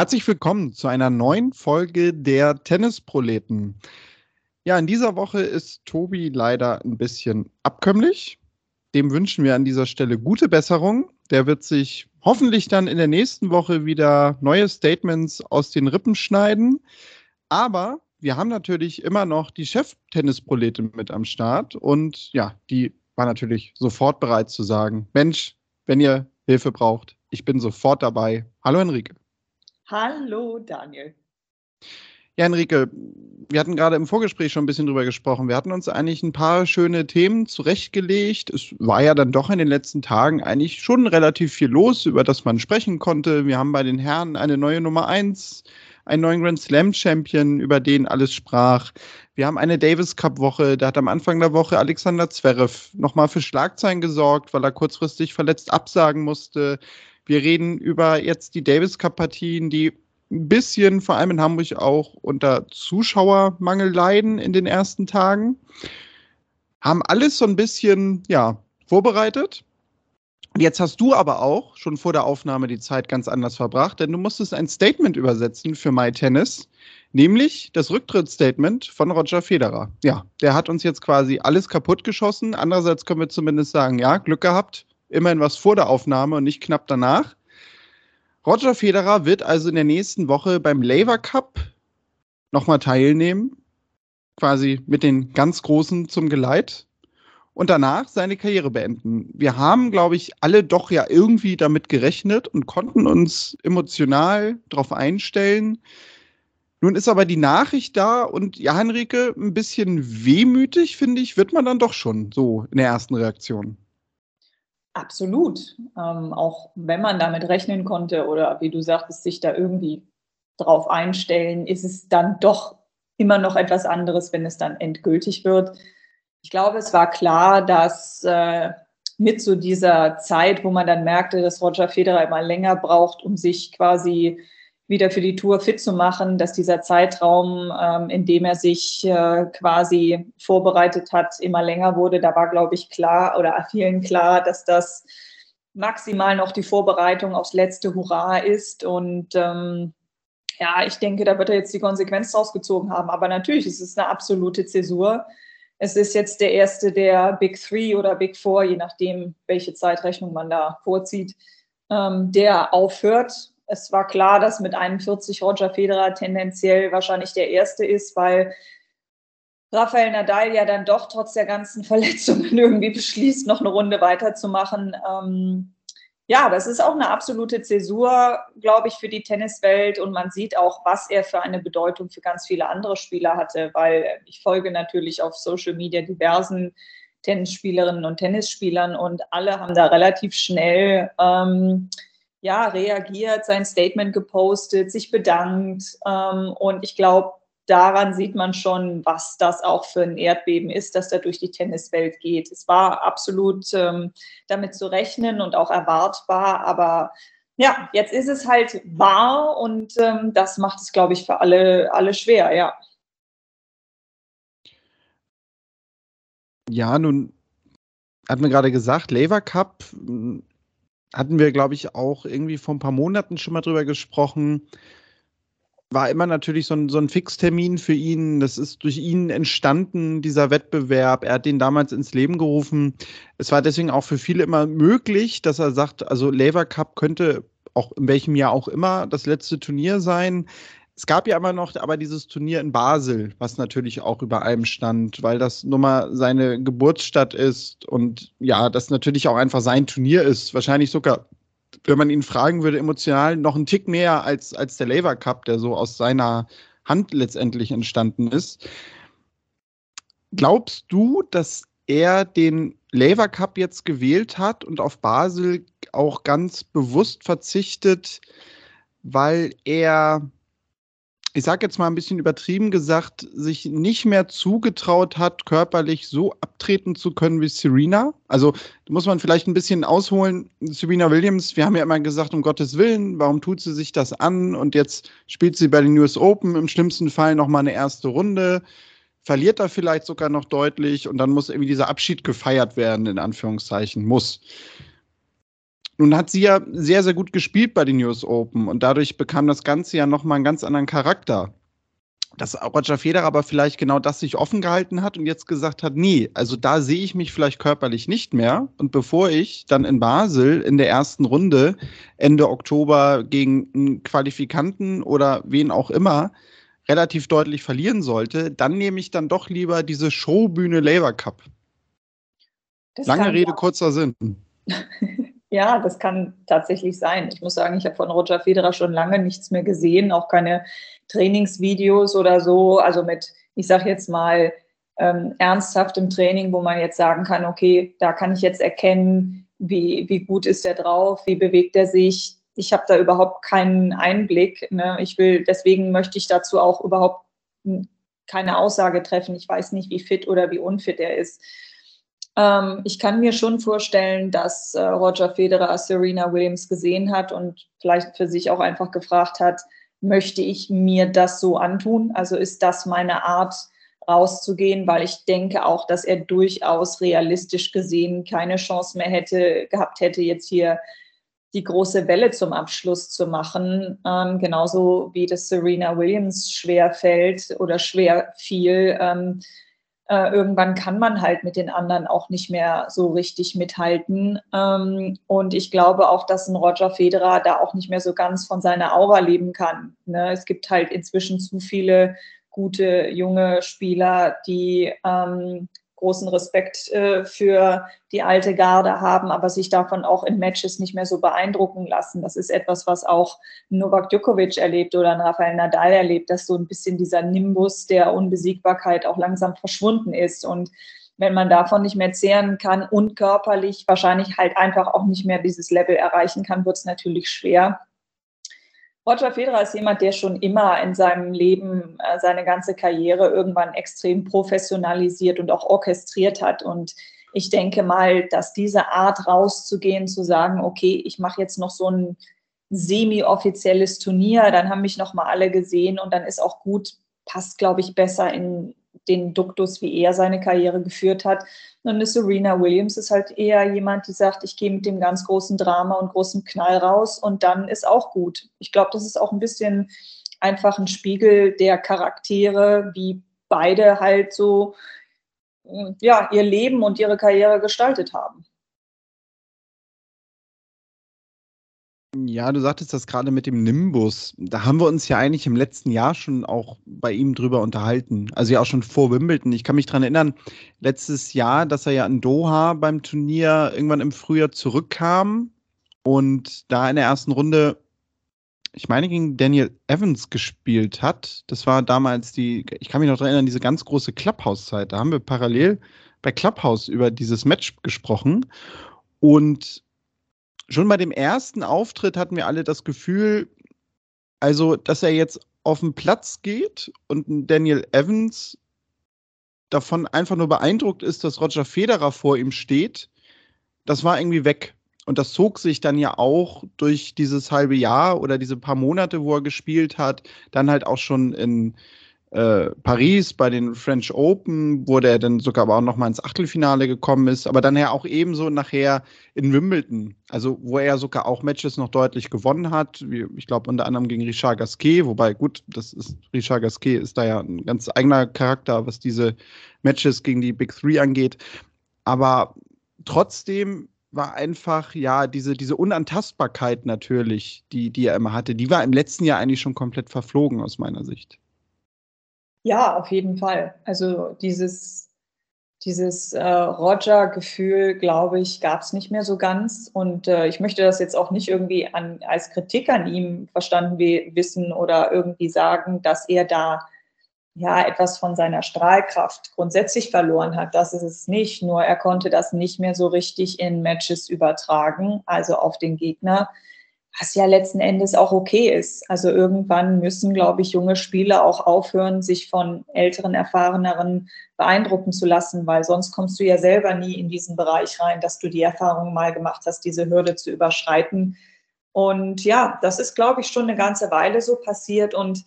Herzlich willkommen zu einer neuen Folge der Tennisproleten. Ja, in dieser Woche ist Tobi leider ein bisschen abkömmlich. Dem wünschen wir an dieser Stelle gute Besserung. Der wird sich hoffentlich dann in der nächsten Woche wieder neue Statements aus den Rippen schneiden. Aber wir haben natürlich immer noch die Cheftennisprolete mit am Start und ja, die war natürlich sofort bereit zu sagen, Mensch, wenn ihr Hilfe braucht, ich bin sofort dabei. Hallo Henrike. Hallo Daniel. Ja, Enrique, wir hatten gerade im Vorgespräch schon ein bisschen drüber gesprochen. Wir hatten uns eigentlich ein paar schöne Themen zurechtgelegt. Es war ja dann doch in den letzten Tagen eigentlich schon relativ viel los, über das man sprechen konnte. Wir haben bei den Herren eine neue Nummer 1, einen neuen Grand Slam Champion, über den alles sprach. Wir haben eine Davis Cup Woche. Da hat am Anfang der Woche Alexander Zverev nochmal für Schlagzeilen gesorgt, weil er kurzfristig verletzt absagen musste. Wir reden über jetzt die Davis Cup-Partien, die ein bisschen, vor allem in Hamburg, auch unter Zuschauermangel leiden in den ersten Tagen. Haben alles so ein bisschen, ja, vorbereitet. Jetzt hast du aber auch schon vor der Aufnahme die Zeit ganz anders verbracht, denn du musstest ein Statement übersetzen für MyTennis, nämlich das Rücktrittsstatement von Roger Federer. Ja, der hat uns jetzt quasi alles kaputt geschossen. Andererseits können wir zumindest sagen, ja, Glück gehabt immerhin was vor der Aufnahme und nicht knapp danach. Roger Federer wird also in der nächsten Woche beim Laver Cup nochmal teilnehmen, quasi mit den ganz Großen zum Geleit und danach seine Karriere beenden. Wir haben, glaube ich, alle doch ja irgendwie damit gerechnet und konnten uns emotional darauf einstellen. Nun ist aber die Nachricht da und ja, Henrike, ein bisschen wehmütig, finde ich, wird man dann doch schon so in der ersten Reaktion. Absolut. Ähm, auch wenn man damit rechnen konnte oder wie du sagtest, sich da irgendwie drauf einstellen, ist es dann doch immer noch etwas anderes, wenn es dann endgültig wird. Ich glaube, es war klar, dass äh, mit so dieser Zeit, wo man dann merkte, dass Roger Federer immer länger braucht, um sich quasi wieder für die Tour fit zu machen, dass dieser Zeitraum, ähm, in dem er sich äh, quasi vorbereitet hat, immer länger wurde. Da war, glaube ich, klar oder vielen klar, dass das maximal noch die Vorbereitung aufs letzte Hurra ist. Und ähm, ja, ich denke, da wird er jetzt die Konsequenz draus gezogen haben. Aber natürlich, es ist eine absolute Zäsur. Es ist jetzt der erste der Big Three oder Big Four, je nachdem, welche Zeitrechnung man da vorzieht, ähm, der aufhört es war klar, dass mit 41 Roger Federer tendenziell wahrscheinlich der erste ist, weil Rafael Nadal ja dann doch trotz der ganzen Verletzungen irgendwie beschließt, noch eine Runde weiterzumachen. Ähm, ja, das ist auch eine absolute Zäsur, glaube ich, für die Tenniswelt. Und man sieht auch, was er für eine Bedeutung für ganz viele andere Spieler hatte, weil ich folge natürlich auf Social Media diversen Tennisspielerinnen und Tennisspielern und alle haben da relativ schnell ähm, ja, reagiert, sein Statement gepostet, sich bedankt. Ähm, und ich glaube, daran sieht man schon, was das auch für ein Erdbeben ist, das da durch die Tenniswelt geht. Es war absolut ähm, damit zu rechnen und auch erwartbar, aber ja, jetzt ist es halt wahr und ähm, das macht es, glaube ich, für alle, alle schwer, ja. Ja, nun hat man gerade gesagt, Lever Cup hatten wir, glaube ich, auch irgendwie vor ein paar Monaten schon mal drüber gesprochen. War immer natürlich so ein, so ein Fixtermin für ihn. Das ist durch ihn entstanden, dieser Wettbewerb. Er hat den damals ins Leben gerufen. Es war deswegen auch für viele immer möglich, dass er sagt, also Lever Cup könnte auch in welchem Jahr auch immer das letzte Turnier sein. Es gab ja immer noch aber dieses Turnier in Basel, was natürlich auch über allem stand, weil das nun mal seine Geburtsstadt ist und ja, das natürlich auch einfach sein Turnier ist. Wahrscheinlich sogar, wenn man ihn fragen würde, emotional noch ein Tick mehr als, als der Lever Cup, der so aus seiner Hand letztendlich entstanden ist. Glaubst du, dass er den Lever Cup jetzt gewählt hat und auf Basel auch ganz bewusst verzichtet, weil er ich sage jetzt mal ein bisschen übertrieben gesagt, sich nicht mehr zugetraut hat, körperlich so abtreten zu können wie Serena. Also muss man vielleicht ein bisschen ausholen. Serena Williams, wir haben ja immer gesagt, um Gottes Willen, warum tut sie sich das an? Und jetzt spielt sie bei den US Open im schlimmsten Fall nochmal eine erste Runde, verliert da vielleicht sogar noch deutlich und dann muss irgendwie dieser Abschied gefeiert werden, in Anführungszeichen, muss. Nun hat sie ja sehr, sehr gut gespielt bei den US Open und dadurch bekam das Ganze ja nochmal einen ganz anderen Charakter dass Roger Federer aber vielleicht genau das sich offen gehalten hat und jetzt gesagt hat, nee, also da sehe ich mich vielleicht körperlich nicht mehr. Und bevor ich dann in Basel in der ersten Runde Ende Oktober gegen einen Qualifikanten oder wen auch immer relativ deutlich verlieren sollte, dann nehme ich dann doch lieber diese Showbühne Labour Cup. Das Lange Rede, kurzer Sinn. ja, das kann tatsächlich sein. Ich muss sagen, ich habe von Roger Federer schon lange nichts mehr gesehen, auch keine Trainingsvideos oder so, also mit, ich sage jetzt mal, ähm, ernsthaftem Training, wo man jetzt sagen kann, okay, da kann ich jetzt erkennen, wie, wie gut ist er drauf, wie bewegt er sich. Ich habe da überhaupt keinen Einblick. Ne? Ich will, deswegen möchte ich dazu auch überhaupt keine Aussage treffen. Ich weiß nicht, wie fit oder wie unfit er ist. Ähm, ich kann mir schon vorstellen, dass äh, Roger Federer Serena Williams gesehen hat und vielleicht für sich auch einfach gefragt hat, möchte ich mir das so antun? Also ist das meine Art, rauszugehen, weil ich denke auch, dass er durchaus realistisch gesehen keine Chance mehr hätte, gehabt hätte, jetzt hier die große Welle zum Abschluss zu machen. Ähm, genauso wie das Serena Williams schwer fällt oder schwer fiel. Ähm, äh, irgendwann kann man halt mit den anderen auch nicht mehr so richtig mithalten. Ähm, und ich glaube auch, dass ein Roger Federer da auch nicht mehr so ganz von seiner Aura leben kann. Ne? Es gibt halt inzwischen zu viele gute junge Spieler, die ähm, großen Respekt äh, für die alte Garde haben, aber sich davon auch in Matches nicht mehr so beeindrucken lassen. Das ist etwas, was auch Novak Djokovic erlebt oder Rafael Nadal erlebt, dass so ein bisschen dieser Nimbus der Unbesiegbarkeit auch langsam verschwunden ist. Und wenn man davon nicht mehr zehren kann und körperlich wahrscheinlich halt einfach auch nicht mehr dieses Level erreichen kann, wird es natürlich schwer. Roger Federer ist jemand, der schon immer in seinem Leben äh, seine ganze Karriere irgendwann extrem professionalisiert und auch orchestriert hat. Und ich denke mal, dass diese Art rauszugehen, zu sagen, okay, ich mache jetzt noch so ein semi-offizielles Turnier, dann haben mich noch mal alle gesehen und dann ist auch gut, passt, glaube ich, besser in den Duktus, wie er seine Karriere geführt hat. Und eine Serena Williams ist halt eher jemand, die sagt, ich gehe mit dem ganz großen Drama und großen Knall raus und dann ist auch gut. Ich glaube, das ist auch ein bisschen einfach ein Spiegel der Charaktere, wie beide halt so ja, ihr Leben und ihre Karriere gestaltet haben. Ja, du sagtest das gerade mit dem Nimbus. Da haben wir uns ja eigentlich im letzten Jahr schon auch bei ihm drüber unterhalten. Also ja auch schon vor Wimbledon. Ich kann mich daran erinnern, letztes Jahr, dass er ja in Doha beim Turnier irgendwann im Frühjahr zurückkam und da in der ersten Runde, ich meine, gegen Daniel Evans gespielt hat. Das war damals die, ich kann mich noch daran erinnern, diese ganz große Clubhouse-Zeit. Da haben wir parallel bei Clubhouse über dieses Match gesprochen. Und schon bei dem ersten Auftritt hatten wir alle das Gefühl, also, dass er jetzt auf den Platz geht und Daniel Evans davon einfach nur beeindruckt ist, dass Roger Federer vor ihm steht, das war irgendwie weg. Und das zog sich dann ja auch durch dieses halbe Jahr oder diese paar Monate, wo er gespielt hat, dann halt auch schon in äh, Paris bei den French Open, wo der dann sogar aber auch noch mal ins Achtelfinale gekommen ist, aber dann ja auch ebenso nachher in Wimbledon, also wo er sogar auch Matches noch deutlich gewonnen hat, wie, ich glaube unter anderem gegen Richard Gasquet, wobei gut, das ist Richard Gasquet ist da ja ein ganz eigener Charakter, was diese Matches gegen die Big Three angeht, aber trotzdem war einfach, ja, diese, diese Unantastbarkeit natürlich, die, die er immer hatte, die war im letzten Jahr eigentlich schon komplett verflogen aus meiner Sicht. Ja, auf jeden Fall. Also dieses, dieses äh, Roger-Gefühl, glaube ich, gab es nicht mehr so ganz. Und äh, ich möchte das jetzt auch nicht irgendwie an, als Kritik an ihm verstanden wissen oder irgendwie sagen, dass er da ja etwas von seiner Strahlkraft grundsätzlich verloren hat. Das ist es nicht. Nur er konnte das nicht mehr so richtig in Matches übertragen, also auf den Gegner was ja letzten Endes auch okay ist. Also irgendwann müssen, glaube ich, junge Spieler auch aufhören, sich von älteren, erfahreneren beeindrucken zu lassen, weil sonst kommst du ja selber nie in diesen Bereich rein, dass du die Erfahrung mal gemacht hast, diese Hürde zu überschreiten. Und ja, das ist, glaube ich, schon eine ganze Weile so passiert und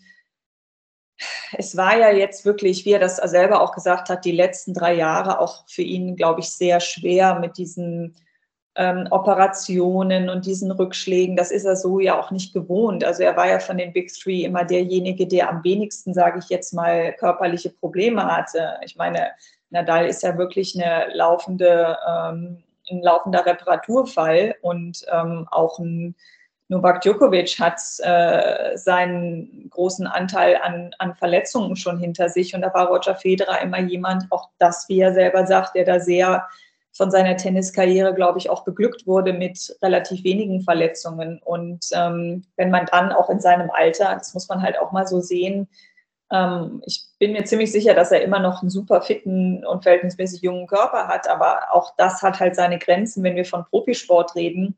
es war ja jetzt wirklich, wie er das selber auch gesagt hat, die letzten drei Jahre auch für ihn, glaube ich, sehr schwer mit diesem ähm, Operationen und diesen Rückschlägen, das ist er so ja auch nicht gewohnt. Also er war ja von den Big Three immer derjenige, der am wenigsten, sage ich jetzt mal, körperliche Probleme hatte. Ich meine, Nadal ist ja wirklich eine laufende, ähm, ein laufender Reparaturfall und ähm, auch ein Novak Djokovic hat äh, seinen großen Anteil an, an Verletzungen schon hinter sich und da war Roger Federer immer jemand, auch das, wie er selber sagt, der da sehr von seiner Tenniskarriere, glaube ich, auch beglückt wurde mit relativ wenigen Verletzungen. Und ähm, wenn man dann auch in seinem Alter, das muss man halt auch mal so sehen, ähm, ich bin mir ziemlich sicher, dass er immer noch einen super fitten und verhältnismäßig jungen Körper hat, aber auch das hat halt seine Grenzen, wenn wir von Profisport reden.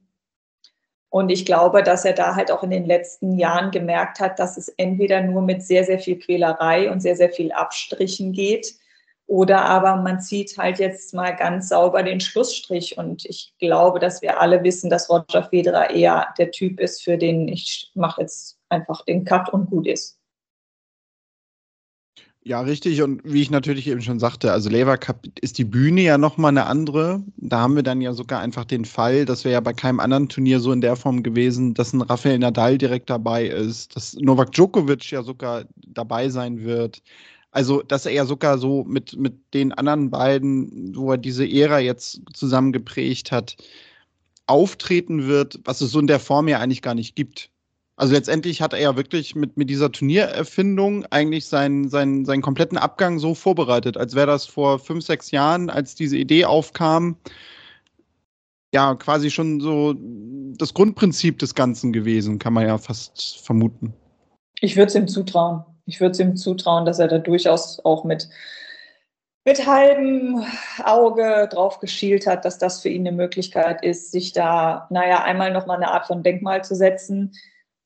Und ich glaube, dass er da halt auch in den letzten Jahren gemerkt hat, dass es entweder nur mit sehr, sehr viel Quälerei und sehr, sehr viel Abstrichen geht oder aber man zieht halt jetzt mal ganz sauber den Schlussstrich. Und ich glaube, dass wir alle wissen, dass Roger Federer eher der Typ ist, für den ich mache jetzt einfach den Cut und gut ist. Ja, richtig. Und wie ich natürlich eben schon sagte, also Lever Cup ist die Bühne ja nochmal eine andere. Da haben wir dann ja sogar einfach den Fall, das wäre ja bei keinem anderen Turnier so in der Form gewesen, dass ein Rafael Nadal direkt dabei ist, dass Novak Djokovic ja sogar dabei sein wird. Also, dass er ja sogar so mit, mit den anderen beiden, wo er diese Ära jetzt zusammen geprägt hat, auftreten wird, was es so in der Form ja eigentlich gar nicht gibt. Also letztendlich hat er ja wirklich mit, mit dieser Turniererfindung eigentlich seinen, seinen, seinen kompletten Abgang so vorbereitet, als wäre das vor fünf, sechs Jahren, als diese Idee aufkam, ja, quasi schon so das Grundprinzip des Ganzen gewesen, kann man ja fast vermuten. Ich würde es ihm zutrauen ich würde es ihm zutrauen, dass er da durchaus auch mit, mit halbem Auge drauf geschielt hat, dass das für ihn eine Möglichkeit ist, sich da, naja, einmal nochmal eine Art von Denkmal zu setzen,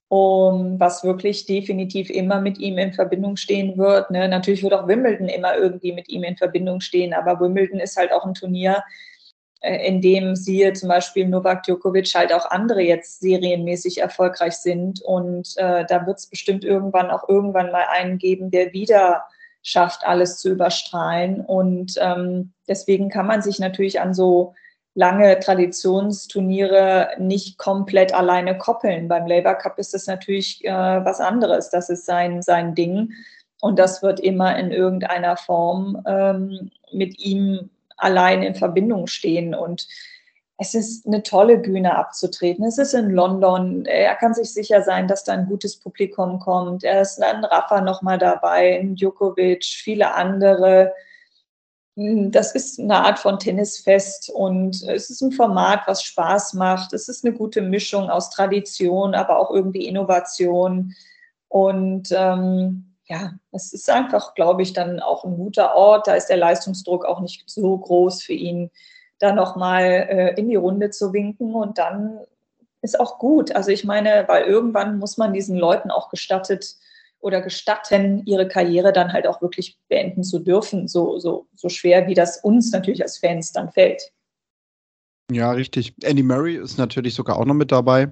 um was wirklich definitiv immer mit ihm in Verbindung stehen wird. Ne? Natürlich wird auch Wimbledon immer irgendwie mit ihm in Verbindung stehen, aber Wimbledon ist halt auch ein Turnier, äh, in dem siehe zum Beispiel Novak Djokovic halt auch andere jetzt serienmäßig erfolgreich sind. Und äh, da wird es bestimmt irgendwann auch irgendwann mal einen geben, der wieder schafft, alles zu überstrahlen. Und ähm, deswegen kann man sich natürlich an so lange Traditionsturniere nicht komplett alleine koppeln. Beim Labour Cup ist das natürlich äh, was anderes. Das ist sein, sein Ding. Und das wird immer in irgendeiner Form ähm, mit ihm allein in Verbindung stehen. Und es ist eine tolle Bühne abzutreten. Es ist in London. Er kann sich sicher sein, dass da ein gutes Publikum kommt. Er ist ein Rafa nochmal dabei, ein Djokovic, viele andere. Das ist eine Art von Tennisfest und es ist ein Format, was Spaß macht. Es ist eine gute Mischung aus Tradition, aber auch irgendwie Innovation. Und ähm, ja, es ist einfach, glaube ich, dann auch ein guter Ort. Da ist der Leistungsdruck auch nicht so groß für ihn, da nochmal äh, in die Runde zu winken und dann ist auch gut. Also ich meine, weil irgendwann muss man diesen Leuten auch gestattet oder gestatten, ihre Karriere dann halt auch wirklich beenden zu dürfen, so, so, so schwer, wie das uns natürlich als Fans dann fällt. Ja, richtig. Andy Murray ist natürlich sogar auch noch mit dabei.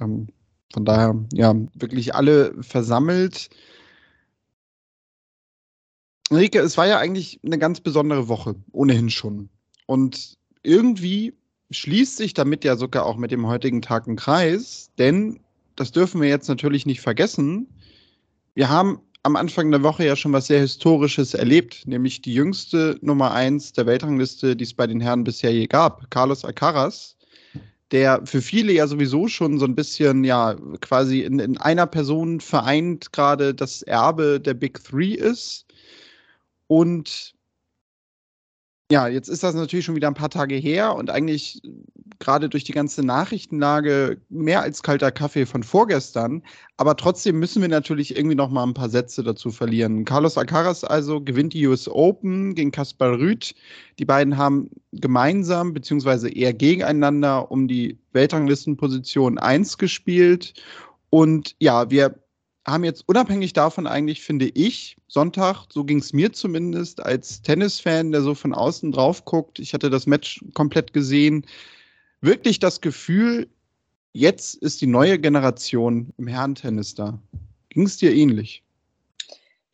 Ähm, von daher, ja, wirklich alle versammelt. Rike, es war ja eigentlich eine ganz besondere Woche, ohnehin schon. Und irgendwie schließt sich damit ja sogar auch mit dem heutigen Tag ein Kreis, denn das dürfen wir jetzt natürlich nicht vergessen. Wir haben am Anfang der Woche ja schon was sehr Historisches erlebt, nämlich die jüngste Nummer eins der Weltrangliste, die es bei den Herren bisher je gab, Carlos Alcaraz, der für viele ja sowieso schon so ein bisschen, ja, quasi in, in einer Person vereint gerade das Erbe der Big Three ist und ja, jetzt ist das natürlich schon wieder ein paar Tage her und eigentlich gerade durch die ganze Nachrichtenlage mehr als kalter Kaffee von vorgestern. Aber trotzdem müssen wir natürlich irgendwie noch mal ein paar Sätze dazu verlieren. Carlos Alcaraz also gewinnt die US Open gegen Kaspar Rüth. Die beiden haben gemeinsam beziehungsweise eher gegeneinander um die Weltranglistenposition 1 gespielt. Und ja, wir haben jetzt unabhängig davon eigentlich, finde ich, Sonntag, so ging es mir zumindest, als Tennisfan, der so von außen drauf guckt, ich hatte das Match komplett gesehen, wirklich das Gefühl, jetzt ist die neue Generation im Herrentennis da. Ging es dir ähnlich?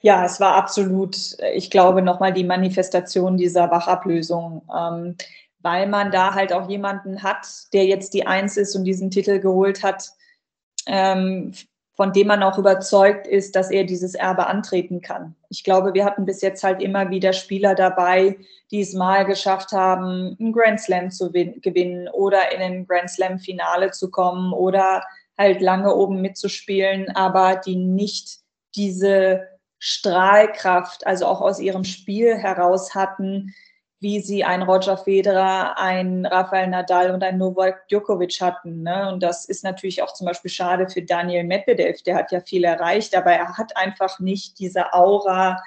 Ja, es war absolut, ich glaube, nochmal die Manifestation dieser Wachablösung. Ähm, weil man da halt auch jemanden hat, der jetzt die Eins ist und diesen Titel geholt hat, ähm, von dem man auch überzeugt ist, dass er dieses Erbe antreten kann. Ich glaube, wir hatten bis jetzt halt immer wieder Spieler dabei, die es mal geschafft haben, einen Grand Slam zu gewinnen oder in ein Grand Slam Finale zu kommen oder halt lange oben mitzuspielen, aber die nicht diese Strahlkraft, also auch aus ihrem Spiel heraus hatten, wie sie ein Roger Federer, ein Rafael Nadal und ein Novak Djokovic hatten. Ne? Und das ist natürlich auch zum Beispiel schade für Daniel Medvedev. Der hat ja viel erreicht, aber er hat einfach nicht diese Aura,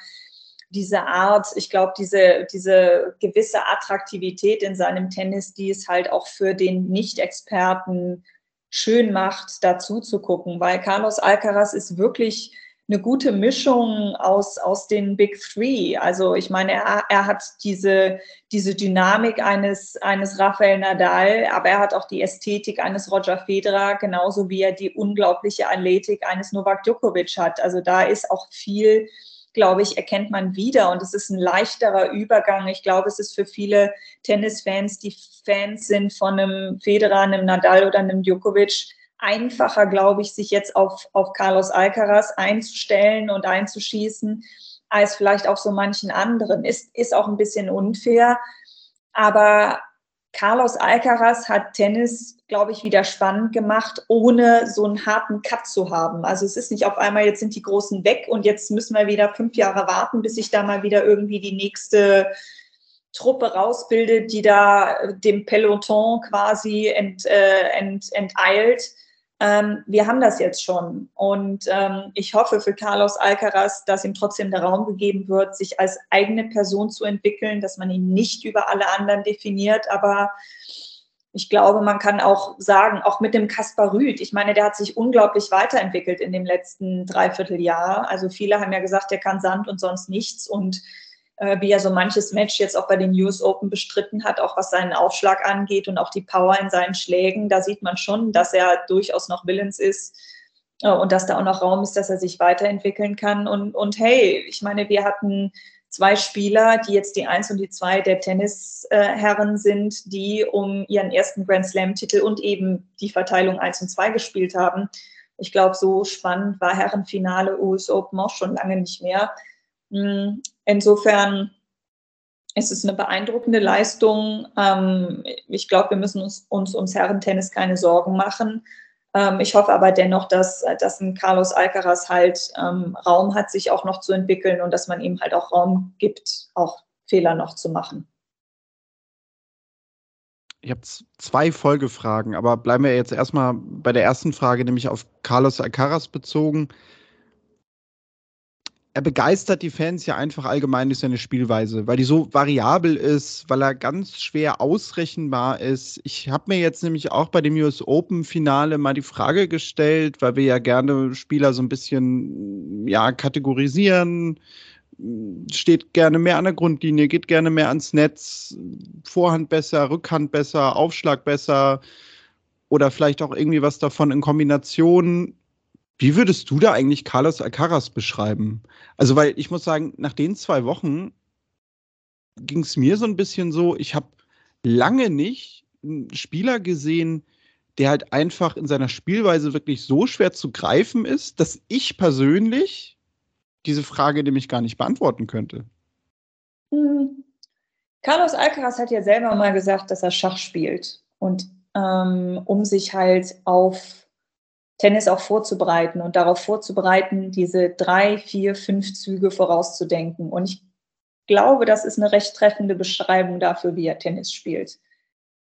diese Art, ich glaube, diese, diese gewisse Attraktivität in seinem Tennis, die es halt auch für den Nicht-Experten schön macht, dazu zu gucken, weil Carlos Alcaraz ist wirklich eine gute Mischung aus, aus den Big Three. Also ich meine, er, er hat diese, diese Dynamik eines, eines Rafael Nadal, aber er hat auch die Ästhetik eines Roger Federer, genauso wie er die unglaubliche Athletik eines Novak Djokovic hat. Also da ist auch viel, glaube ich, erkennt man wieder und es ist ein leichterer Übergang. Ich glaube, es ist für viele Tennisfans, die Fans sind von einem Federer, einem Nadal oder einem Djokovic, einfacher, glaube ich, sich jetzt auf, auf Carlos Alcaraz einzustellen und einzuschießen, als vielleicht auch so manchen anderen. Ist, ist auch ein bisschen unfair. Aber Carlos Alcaraz hat Tennis, glaube ich, wieder spannend gemacht, ohne so einen harten Cut zu haben. Also es ist nicht auf einmal, jetzt sind die Großen weg und jetzt müssen wir wieder fünf Jahre warten, bis sich da mal wieder irgendwie die nächste Truppe rausbildet, die da dem Peloton quasi ent, äh, ent, enteilt ähm, wir haben das jetzt schon. Und ähm, ich hoffe für Carlos Alcaraz, dass ihm trotzdem der Raum gegeben wird, sich als eigene Person zu entwickeln, dass man ihn nicht über alle anderen definiert. Aber ich glaube, man kann auch sagen, auch mit dem Kaspar Rüth, ich meine, der hat sich unglaublich weiterentwickelt in dem letzten Dreivierteljahr. Also viele haben ja gesagt, der kann Sand und sonst nichts. Und äh, wie er so manches Match jetzt auch bei den US Open bestritten hat, auch was seinen Aufschlag angeht und auch die Power in seinen Schlägen. Da sieht man schon, dass er durchaus noch willens ist äh, und dass da auch noch Raum ist, dass er sich weiterentwickeln kann. Und, und hey, ich meine, wir hatten zwei Spieler, die jetzt die Eins und die Zwei der Tennisherren sind, die um ihren ersten Grand Slam-Titel und eben die Verteilung Eins und Zwei gespielt haben. Ich glaube, so spannend war Herrenfinale US Open auch schon lange nicht mehr. Hm, insofern ist es eine beeindruckende Leistung. Ähm, ich glaube, wir müssen uns, uns ums Herrentennis keine Sorgen machen. Ähm, ich hoffe aber dennoch, dass, dass ein Carlos Alcaraz halt ähm, Raum hat, sich auch noch zu entwickeln und dass man ihm halt auch Raum gibt, auch Fehler noch zu machen. Ich habe zwei Folgefragen, aber bleiben wir jetzt erstmal bei der ersten Frage, nämlich auf Carlos Alcaraz bezogen er begeistert die Fans ja einfach allgemein durch seine Spielweise, weil die so variabel ist, weil er ganz schwer ausrechenbar ist. Ich habe mir jetzt nämlich auch bei dem US Open Finale mal die Frage gestellt, weil wir ja gerne Spieler so ein bisschen ja kategorisieren, steht gerne mehr an der Grundlinie, geht gerne mehr ans Netz, Vorhand besser, Rückhand besser, Aufschlag besser oder vielleicht auch irgendwie was davon in Kombination wie würdest du da eigentlich Carlos Alcaraz beschreiben? Also, weil ich muss sagen, nach den zwei Wochen ging es mir so ein bisschen so, ich habe lange nicht einen Spieler gesehen, der halt einfach in seiner Spielweise wirklich so schwer zu greifen ist, dass ich persönlich diese Frage nämlich gar nicht beantworten könnte. Hm. Carlos Alcaraz hat ja selber mal gesagt, dass er Schach spielt und ähm, um sich halt auf Tennis auch vorzubereiten und darauf vorzubereiten, diese drei, vier, fünf Züge vorauszudenken. Und ich glaube, das ist eine recht treffende Beschreibung dafür, wie er Tennis spielt.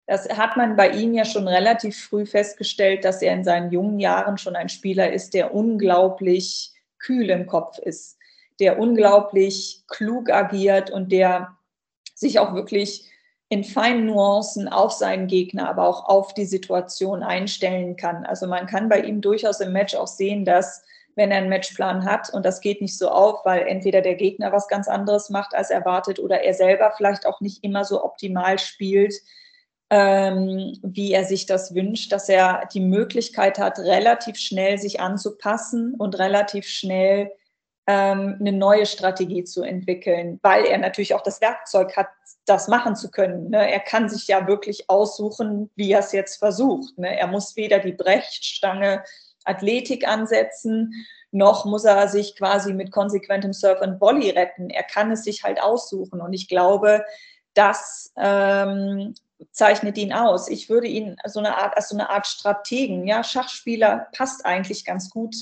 Das hat man bei ihm ja schon relativ früh festgestellt, dass er in seinen jungen Jahren schon ein Spieler ist, der unglaublich kühl im Kopf ist, der unglaublich klug agiert und der sich auch wirklich in feinen Nuancen auf seinen Gegner, aber auch auf die Situation einstellen kann. Also man kann bei ihm durchaus im Match auch sehen, dass wenn er einen Matchplan hat und das geht nicht so auf, weil entweder der Gegner was ganz anderes macht als erwartet oder er selber vielleicht auch nicht immer so optimal spielt, ähm, wie er sich das wünscht, dass er die Möglichkeit hat, relativ schnell sich anzupassen und relativ schnell ähm, eine neue Strategie zu entwickeln, weil er natürlich auch das Werkzeug hat, das machen zu können. Ne? Er kann sich ja wirklich aussuchen, wie er es jetzt versucht. Ne? Er muss weder die Brechtstange Athletik ansetzen, noch muss er sich quasi mit konsequentem Surf and Volley retten. Er kann es sich halt aussuchen. Und ich glaube, das ähm, zeichnet ihn aus. Ich würde ihn so eine Art, als so eine Art Strategen, ja, Schachspieler passt eigentlich ganz gut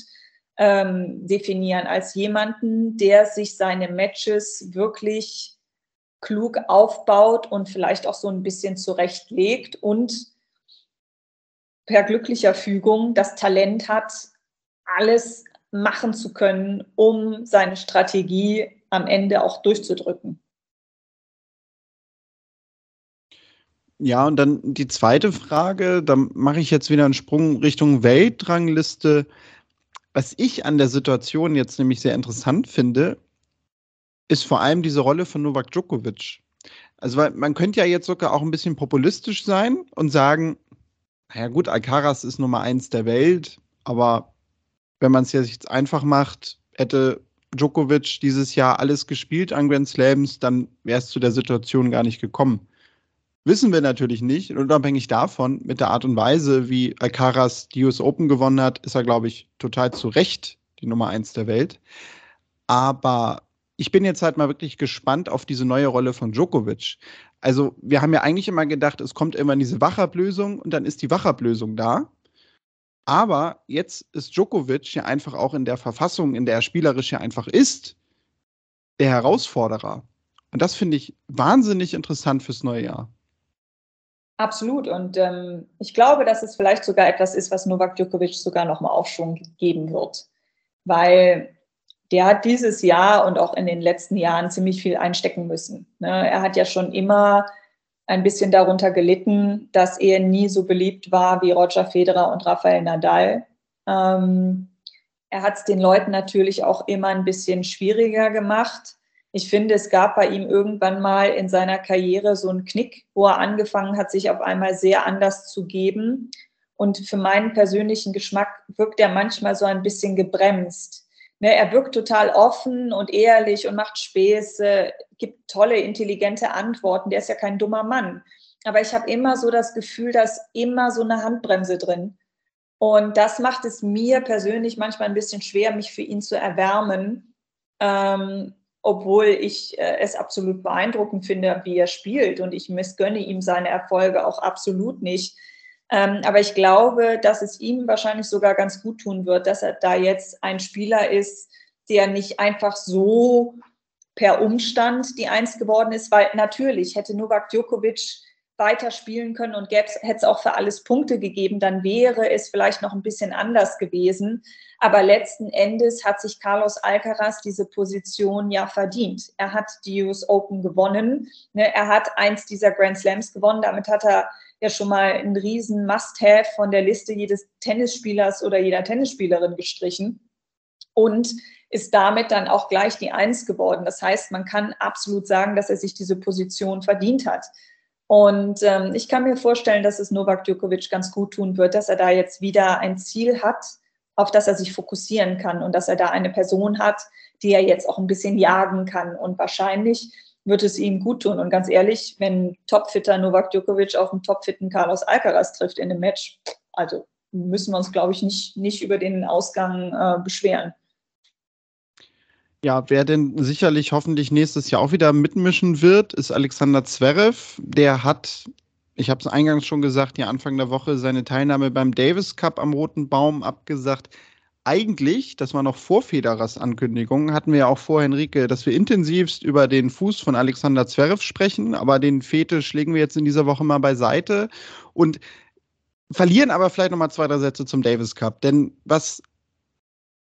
ähm, definieren als jemanden, der sich seine Matches wirklich klug aufbaut und vielleicht auch so ein bisschen zurechtlegt und per glücklicher Fügung das Talent hat, alles machen zu können, um seine Strategie am Ende auch durchzudrücken. Ja, und dann die zweite Frage, da mache ich jetzt wieder einen Sprung Richtung Weltrangliste. Was ich an der Situation jetzt nämlich sehr interessant finde, ist vor allem diese Rolle von Novak Djokovic. Also, weil man könnte ja jetzt sogar auch ein bisschen populistisch sein und sagen, naja gut, Alcaraz ist Nummer eins der Welt, aber wenn man es jetzt einfach macht, hätte Djokovic dieses Jahr alles gespielt an Grand Slams, dann wäre es zu der Situation gar nicht gekommen. Wissen wir natürlich nicht. Und unabhängig davon, mit der Art und Weise, wie Alcaraz die US Open gewonnen hat, ist er, glaube ich, total zu Recht die Nummer eins der Welt. Aber ich bin jetzt halt mal wirklich gespannt auf diese neue Rolle von Djokovic. Also, wir haben ja eigentlich immer gedacht, es kommt immer diese Wachablösung und dann ist die Wachablösung da. Aber jetzt ist Djokovic ja einfach auch in der Verfassung, in der er spielerisch ja einfach ist, der Herausforderer. Und das finde ich wahnsinnig interessant fürs neue Jahr. Absolut. Und ähm, ich glaube, dass es vielleicht sogar etwas ist, was Novak Djokovic sogar nochmal Aufschwung geben wird. Weil der hat dieses Jahr und auch in den letzten Jahren ziemlich viel einstecken müssen. Ne? Er hat ja schon immer ein bisschen darunter gelitten, dass er nie so beliebt war wie Roger Federer und Rafael Nadal. Ähm, er hat es den Leuten natürlich auch immer ein bisschen schwieriger gemacht. Ich finde, es gab bei ihm irgendwann mal in seiner Karriere so einen Knick, wo er angefangen hat, sich auf einmal sehr anders zu geben. Und für meinen persönlichen Geschmack wirkt er manchmal so ein bisschen gebremst. Ne, er wirkt total offen und ehrlich und macht Späße, gibt tolle, intelligente Antworten. Der ist ja kein dummer Mann. Aber ich habe immer so das Gefühl, dass immer so eine Handbremse drin. Und das macht es mir persönlich manchmal ein bisschen schwer, mich für ihn zu erwärmen. Ähm, obwohl ich äh, es absolut beeindruckend finde, wie er spielt. Und ich missgönne ihm seine Erfolge auch absolut nicht. Ähm, aber ich glaube, dass es ihm wahrscheinlich sogar ganz gut tun wird, dass er da jetzt ein Spieler ist, der nicht einfach so per Umstand die Eins geworden ist, weil natürlich hätte Novak Djokovic weiter spielen können und hätte es auch für alles Punkte gegeben, dann wäre es vielleicht noch ein bisschen anders gewesen. Aber letzten Endes hat sich Carlos Alcaraz diese Position ja verdient. Er hat die US Open gewonnen. Ne? Er hat eins dieser Grand Slams gewonnen. Damit hat er ja schon mal einen riesen Must-Have von der Liste jedes Tennisspielers oder jeder Tennisspielerin gestrichen. Und ist damit dann auch gleich die Eins geworden. Das heißt, man kann absolut sagen, dass er sich diese Position verdient hat. Und ähm, ich kann mir vorstellen, dass es Novak Djokovic ganz gut tun wird, dass er da jetzt wieder ein Ziel hat, auf das er sich fokussieren kann und dass er da eine Person hat, die er jetzt auch ein bisschen jagen kann. Und wahrscheinlich wird es ihm gut tun. Und ganz ehrlich, wenn topfitter Novak Djokovic auf einen topfitten Carlos Alcaraz trifft in einem Match, also müssen wir uns, glaube ich, nicht, nicht über den Ausgang äh, beschweren. Ja, wer denn sicherlich hoffentlich nächstes Jahr auch wieder mitmischen wird, ist Alexander Zverev. Der hat, ich habe es eingangs schon gesagt, ja Anfang der Woche seine Teilnahme beim Davis Cup am Roten Baum abgesagt. Eigentlich, das war noch vor Federers Ankündigung, hatten wir ja auch vor, Henrike, dass wir intensivst über den Fuß von Alexander Zverev sprechen, aber den Fetisch legen wir jetzt in dieser Woche mal beiseite und verlieren aber vielleicht nochmal zwei, drei Sätze zum Davis Cup. Denn was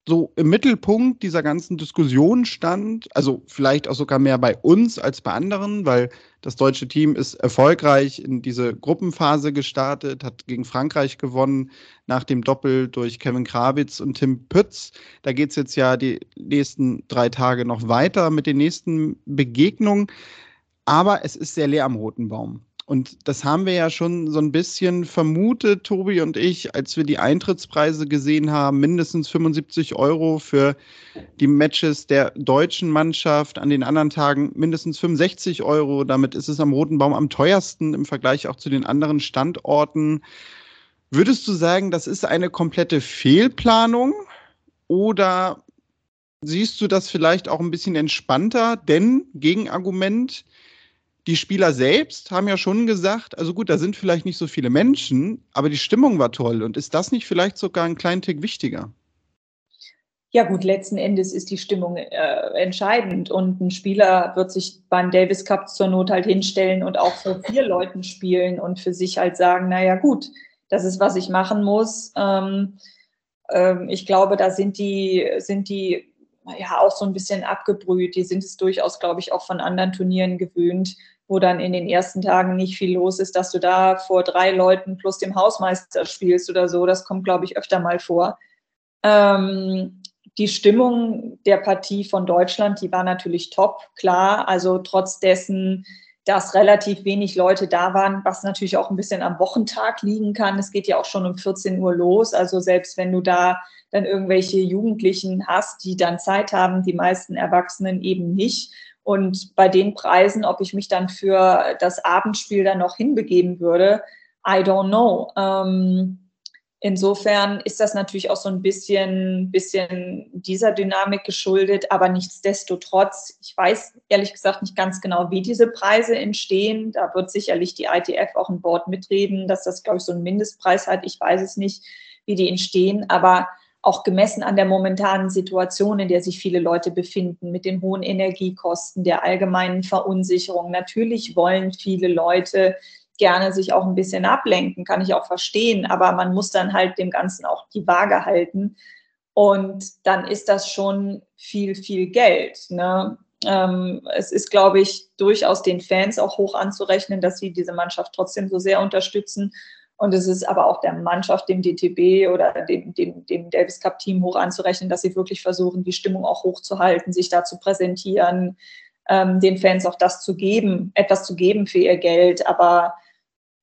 so im Mittelpunkt dieser ganzen Diskussion stand, also vielleicht auch sogar mehr bei uns als bei anderen, weil das deutsche Team ist erfolgreich in diese Gruppenphase gestartet, hat gegen Frankreich gewonnen nach dem Doppel durch Kevin Krawitz und Tim Pütz. Da geht es jetzt ja die nächsten drei Tage noch weiter mit den nächsten Begegnungen. Aber es ist sehr leer am Roten Baum. Und das haben wir ja schon so ein bisschen vermutet, Tobi und ich, als wir die Eintrittspreise gesehen haben, mindestens 75 Euro für die Matches der deutschen Mannschaft, an den anderen Tagen mindestens 65 Euro. Damit ist es am Roten Baum am teuersten im Vergleich auch zu den anderen Standorten. Würdest du sagen, das ist eine komplette Fehlplanung oder siehst du das vielleicht auch ein bisschen entspannter? Denn Gegenargument, die Spieler selbst haben ja schon gesagt, also gut, da sind vielleicht nicht so viele Menschen, aber die Stimmung war toll. Und ist das nicht vielleicht sogar ein kleinen Tick wichtiger? Ja gut, letzten Endes ist die Stimmung äh, entscheidend und ein Spieler wird sich beim Davis Cup zur Not halt hinstellen und auch vor vier Leuten spielen und für sich halt sagen, naja gut, das ist, was ich machen muss. Ähm, ähm, ich glaube, da sind die, sind die ja auch so ein bisschen abgebrüht. Die sind es durchaus, glaube ich, auch von anderen Turnieren gewöhnt, wo dann in den ersten Tagen nicht viel los ist, dass du da vor drei Leuten plus dem Hausmeister spielst oder so. Das kommt, glaube ich, öfter mal vor. Ähm, die Stimmung der Partie von Deutschland, die war natürlich top, klar. Also trotz dessen, dass relativ wenig Leute da waren, was natürlich auch ein bisschen am Wochentag liegen kann. Es geht ja auch schon um 14 Uhr los. Also selbst wenn du da dann irgendwelche Jugendlichen hast, die dann Zeit haben, die meisten Erwachsenen eben nicht. Und bei den Preisen, ob ich mich dann für das Abendspiel dann noch hinbegeben würde, I don't know. Ähm, insofern ist das natürlich auch so ein bisschen, bisschen dieser Dynamik geschuldet, aber nichtsdestotrotz, ich weiß ehrlich gesagt nicht ganz genau, wie diese Preise entstehen. Da wird sicherlich die ITF auch ein Board mitreden, dass das, glaube ich, so einen Mindestpreis hat. Ich weiß es nicht, wie die entstehen, aber auch gemessen an der momentanen Situation, in der sich viele Leute befinden, mit den hohen Energiekosten, der allgemeinen Verunsicherung. Natürlich wollen viele Leute gerne sich auch ein bisschen ablenken, kann ich auch verstehen, aber man muss dann halt dem Ganzen auch die Waage halten. Und dann ist das schon viel, viel Geld. Ne? Ähm, es ist, glaube ich, durchaus den Fans auch hoch anzurechnen, dass sie diese Mannschaft trotzdem so sehr unterstützen. Und es ist aber auch der Mannschaft, dem DTB oder dem, dem, dem Davis Cup Team hoch anzurechnen, dass sie wirklich versuchen, die Stimmung auch hochzuhalten, sich da zu präsentieren, ähm, den Fans auch das zu geben, etwas zu geben für ihr Geld. Aber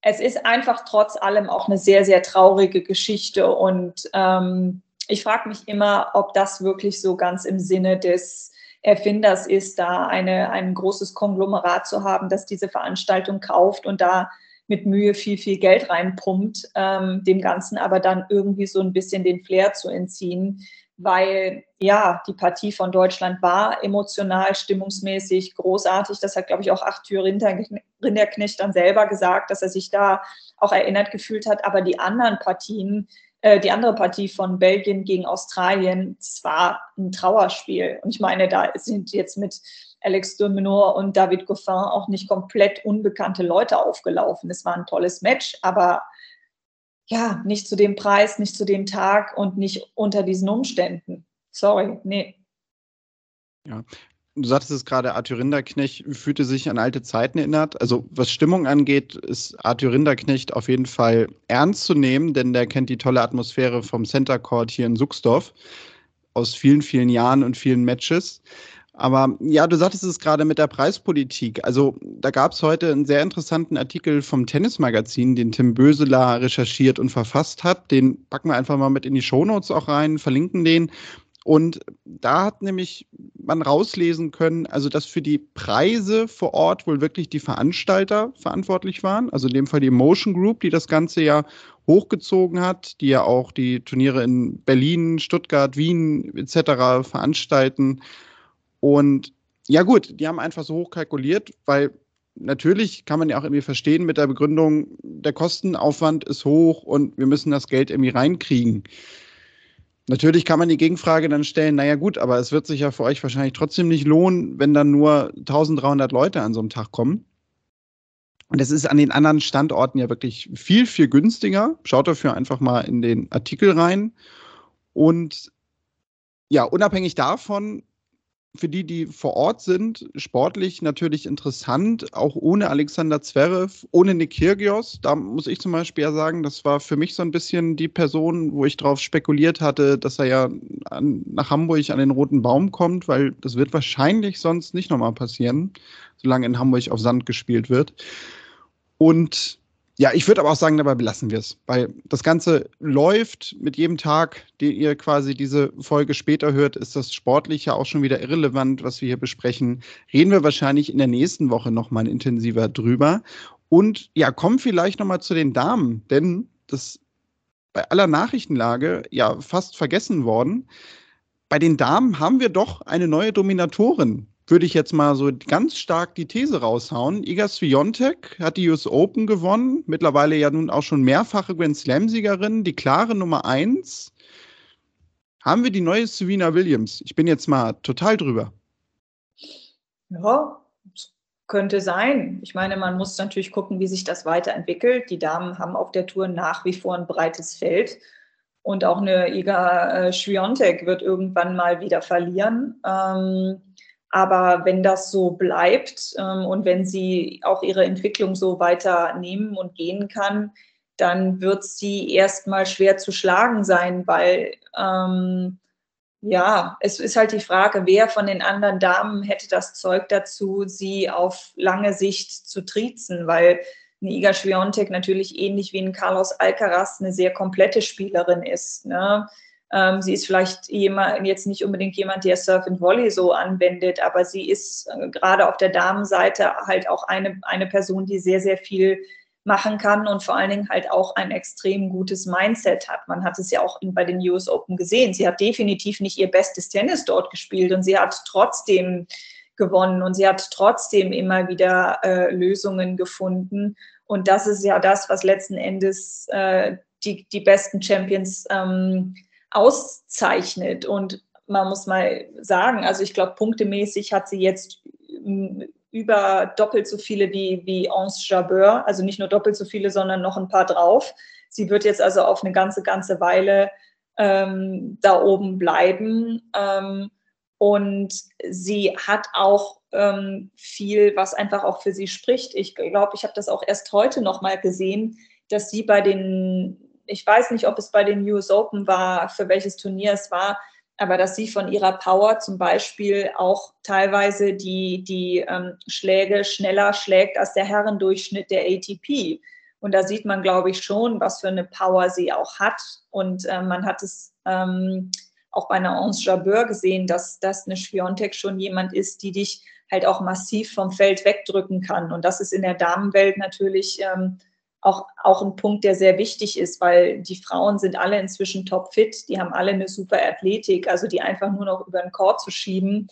es ist einfach trotz allem auch eine sehr, sehr traurige Geschichte. Und ähm, ich frage mich immer, ob das wirklich so ganz im Sinne des Erfinders ist, da eine, ein großes Konglomerat zu haben, das diese Veranstaltung kauft und da mit Mühe viel, viel Geld reinpumpt, ähm, dem Ganzen aber dann irgendwie so ein bisschen den Flair zu entziehen, weil ja, die Partie von Deutschland war emotional, stimmungsmäßig großartig. Das hat, glaube ich, auch Arthur Rinderknecht dann selber gesagt, dass er sich da auch erinnert gefühlt hat. Aber die anderen Partien, äh, die andere Partie von Belgien gegen Australien, es war ein Trauerspiel. Und ich meine, da sind jetzt mit Alex de Menor und David Goffin auch nicht komplett unbekannte Leute aufgelaufen. Es war ein tolles Match, aber ja, nicht zu dem Preis, nicht zu dem Tag und nicht unter diesen Umständen. Sorry, nee. Ja, du sagtest es gerade, Arthur Rinderknecht fühlte sich an alte Zeiten erinnert. Also was Stimmung angeht, ist Arthur Rinderknecht auf jeden Fall ernst zu nehmen, denn der kennt die tolle Atmosphäre vom Center Court hier in Suxdorf aus vielen, vielen Jahren und vielen Matches. Aber ja, du sagtest es gerade mit der Preispolitik. Also da gab es heute einen sehr interessanten Artikel vom Tennismagazin, den Tim Böseler recherchiert und verfasst hat. Den packen wir einfach mal mit in die Shownotes auch rein, verlinken den. Und da hat nämlich man rauslesen können, also dass für die Preise vor Ort wohl wirklich die Veranstalter verantwortlich waren. Also in dem Fall die Motion Group, die das Ganze ja hochgezogen hat, die ja auch die Turniere in Berlin, Stuttgart, Wien etc. veranstalten. Und ja gut, die haben einfach so hoch kalkuliert, weil natürlich kann man ja auch irgendwie verstehen mit der Begründung, der Kostenaufwand ist hoch und wir müssen das Geld irgendwie reinkriegen. Natürlich kann man die Gegenfrage dann stellen, naja gut, aber es wird sich ja für euch wahrscheinlich trotzdem nicht lohnen, wenn dann nur 1300 Leute an so einem Tag kommen. Und es ist an den anderen Standorten ja wirklich viel, viel günstiger. Schaut dafür einfach mal in den Artikel rein. Und ja, unabhängig davon für die, die vor Ort sind, sportlich natürlich interessant, auch ohne Alexander Zverev, ohne Nick Kyrgios. Da muss ich zum Beispiel ja sagen, das war für mich so ein bisschen die Person, wo ich darauf spekuliert hatte, dass er ja an, nach Hamburg an den Roten Baum kommt, weil das wird wahrscheinlich sonst nicht nochmal passieren, solange in Hamburg auf Sand gespielt wird. Und ja, ich würde aber auch sagen, dabei belassen wir es, weil das Ganze läuft mit jedem Tag, den ihr quasi diese Folge später hört, ist das sportlich ja auch schon wieder irrelevant, was wir hier besprechen. Reden wir wahrscheinlich in der nächsten Woche nochmal intensiver drüber. Und ja, kommen vielleicht nochmal zu den Damen, denn das bei aller Nachrichtenlage ja fast vergessen worden. Bei den Damen haben wir doch eine neue Dominatorin würde ich jetzt mal so ganz stark die These raushauen. Iga Swiatek hat die US Open gewonnen, mittlerweile ja nun auch schon mehrfache Grand Slam-Siegerin, die klare Nummer eins. Haben wir die neue Serena Williams? Ich bin jetzt mal total drüber. Ja, könnte sein. Ich meine, man muss natürlich gucken, wie sich das weiterentwickelt. Die Damen haben auf der Tour nach wie vor ein breites Feld. Und auch eine Iga äh, Swiatek wird irgendwann mal wieder verlieren. Ähm, aber wenn das so bleibt ähm, und wenn sie auch ihre Entwicklung so weiter nehmen und gehen kann, dann wird sie erstmal schwer zu schlagen sein, weil ähm, ja, es ist halt die Frage, wer von den anderen Damen hätte das Zeug dazu, sie auf lange Sicht zu triezen, weil eine Iga Swiatek natürlich ähnlich wie ein Carlos Alcaraz eine sehr komplette Spielerin ist. Ne? Ähm, sie ist vielleicht jemand, jetzt nicht unbedingt jemand, der Surf and Volley so anwendet, aber sie ist äh, gerade auf der Damenseite halt auch eine, eine Person, die sehr, sehr viel machen kann und vor allen Dingen halt auch ein extrem gutes Mindset hat. Man hat es ja auch bei den US Open gesehen. Sie hat definitiv nicht ihr bestes Tennis dort gespielt und sie hat trotzdem gewonnen und sie hat trotzdem immer wieder äh, Lösungen gefunden. Und das ist ja das, was letzten Endes äh, die, die besten Champions ähm, auszeichnet. Und man muss mal sagen, also ich glaube, punktemäßig hat sie jetzt über doppelt so viele wie, wie Anse Jabeur, also nicht nur doppelt so viele, sondern noch ein paar drauf. Sie wird jetzt also auf eine ganze, ganze Weile ähm, da oben bleiben. Ähm, und sie hat auch ähm, viel, was einfach auch für sie spricht. Ich glaube, ich habe das auch erst heute noch mal gesehen, dass sie bei den ich weiß nicht, ob es bei den US Open war, für welches Turnier es war, aber dass sie von ihrer Power zum Beispiel auch teilweise die, die ähm, Schläge schneller schlägt als der Herrendurchschnitt der ATP. Und da sieht man, glaube ich, schon, was für eine Power sie auch hat. Und äh, man hat es ähm, auch bei einer Anse Jabeur gesehen, dass, dass eine Schwiontek schon jemand ist, die dich halt auch massiv vom Feld wegdrücken kann. Und das ist in der Damenwelt natürlich ähm, auch, auch ein Punkt, der sehr wichtig ist, weil die Frauen sind alle inzwischen topfit, die haben alle eine super Athletik, also die einfach nur noch über den Chor zu schieben,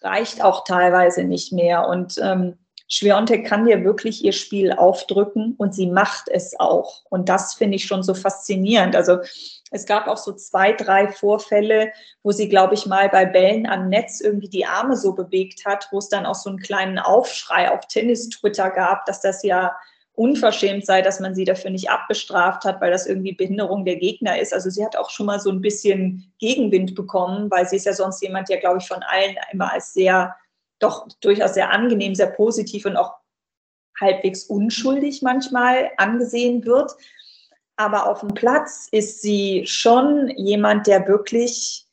reicht auch teilweise nicht mehr. Und ähm, Schwiontek kann dir wirklich ihr Spiel aufdrücken und sie macht es auch. Und das finde ich schon so faszinierend. Also es gab auch so zwei, drei Vorfälle, wo sie, glaube ich, mal bei Bällen am Netz irgendwie die Arme so bewegt hat, wo es dann auch so einen kleinen Aufschrei auf Tennis-Twitter gab, dass das ja unverschämt sei, dass man sie dafür nicht abbestraft hat, weil das irgendwie Behinderung der Gegner ist. Also sie hat auch schon mal so ein bisschen Gegenwind bekommen, weil sie ist ja sonst jemand, der, glaube ich, von allen immer als sehr, doch durchaus sehr angenehm, sehr positiv und auch halbwegs unschuldig manchmal angesehen wird. Aber auf dem Platz ist sie schon jemand, der wirklich,